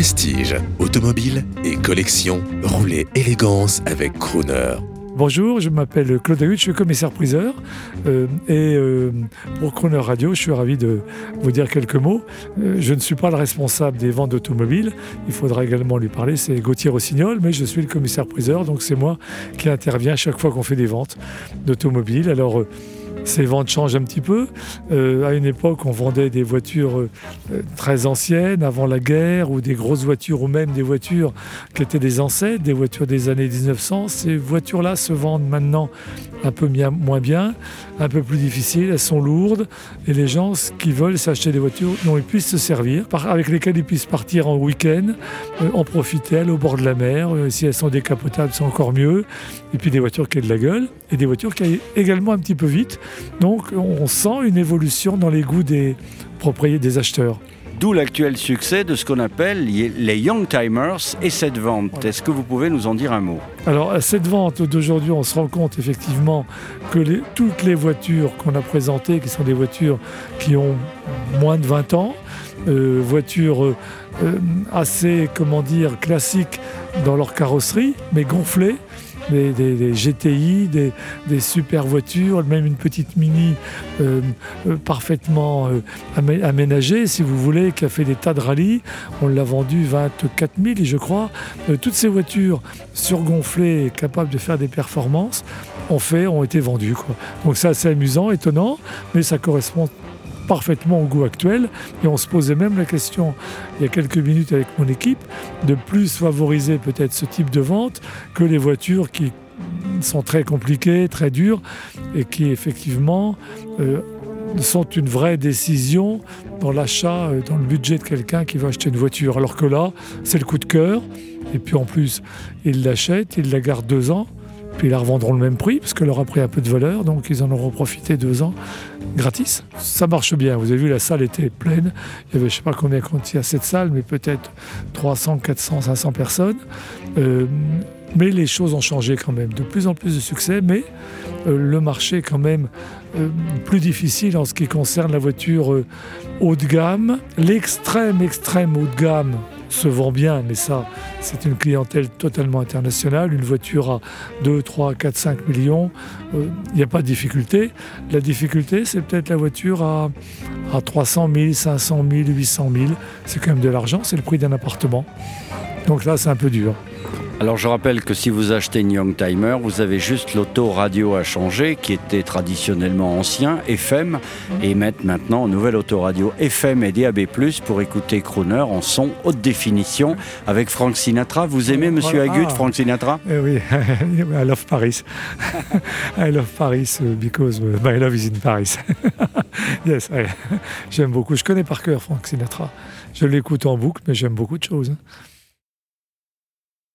Prestige, automobile et collection, roulez élégance avec Crooner. Bonjour, je m'appelle Claude Ahut, je suis commissaire-priseur euh, et euh, pour Croner Radio, je suis ravi de vous dire quelques mots. Euh, je ne suis pas le responsable des ventes d'automobiles, il faudra également lui parler, c'est Gauthier Rossignol, mais je suis le commissaire-priseur, donc c'est moi qui interviens chaque fois qu'on fait des ventes d'automobiles. Alors, ces ventes changent un petit peu. Euh, à une époque, on vendait des voitures euh, très anciennes, avant la guerre, ou des grosses voitures, ou même des voitures qui étaient des ancêtres, des voitures des années 1900. Ces voitures-là se vendent maintenant un peu moins bien, un peu plus difficile, elles sont lourdes, et les gens qui veulent s'acheter des voitures dont ils puissent se servir, avec lesquelles ils puissent partir en week-end, euh, en profiter, aller au bord de la mer. si elles sont décapotables, c'est encore mieux. Et puis des voitures qui aient de la gueule, et des voitures qui aillent également un petit peu vite. Donc on sent une évolution dans les goûts des propriétaires, des acheteurs. D'où l'actuel succès de ce qu'on appelle les Young Timers et cette vente. Est-ce que vous pouvez nous en dire un mot? Alors, à cette vente d'aujourd'hui, on se rend compte effectivement que toutes les voitures qu'on a présentées, qui sont des voitures qui ont moins de 20 ans, euh, voitures euh, assez, comment dire, classiques dans leur carrosserie, mais gonflées, des, GTI, des, super voitures, même une petite Mini euh, euh, parfaitement euh, aménagée, si vous voulez, qui a fait des tas de rallyes. On l'a vendu 24 000, je crois. toutes ces voitures surgonflées capables de faire des performances ont, fait, ont été vendues. Donc c'est amusant, étonnant, mais ça correspond parfaitement au goût actuel. Et on se posait même la question, il y a quelques minutes avec mon équipe, de plus favoriser peut-être ce type de vente que les voitures qui sont très compliquées, très dures, et qui effectivement euh, sont une vraie décision dans l'achat, euh, dans le budget de quelqu'un qui va acheter une voiture. Alors que là, c'est le coup de cœur. Et puis en plus, il l'achète, il la garde deux ans puis ils la revendront le même prix, parce qu'elle aura pris un peu de valeur, donc ils en auront profité deux ans gratis. Ça marche bien. Vous avez vu, la salle était pleine. Il y avait, je ne sais pas combien il y a cette salle, mais peut-être 300, 400, 500 personnes. Euh, mais les choses ont changé quand même. De plus en plus de succès, mais euh, le marché est quand même euh, plus difficile en ce qui concerne la voiture haut de gamme. L'extrême, extrême haut de gamme, se vend bien, mais ça, c'est une clientèle totalement internationale. Une voiture à 2, 3, 4, 5 millions, il euh, n'y a pas de difficulté. La difficulté, c'est peut-être la voiture à, à 300 000, 500 000, 800 000. C'est quand même de l'argent, c'est le prix d'un appartement. Donc là, c'est un peu dur. Alors je rappelle que si vous achetez une Young Timer, vous avez juste l'auto-radio à changer, qui était traditionnellement ancien, FM, et mettre maintenant une nouvelle autoradio FM et DAB+, pour écouter Crooner en son haute définition avec Frank Sinatra. Vous aimez Monsieur Agut, ah. Frank Sinatra? Eh Oui, I love Paris. I love Paris uh, because uh, my love is in Paris. yes, j'aime beaucoup. Je connais par cœur Frank Sinatra. Je l'écoute en boucle, mais j'aime beaucoup de choses. Hein.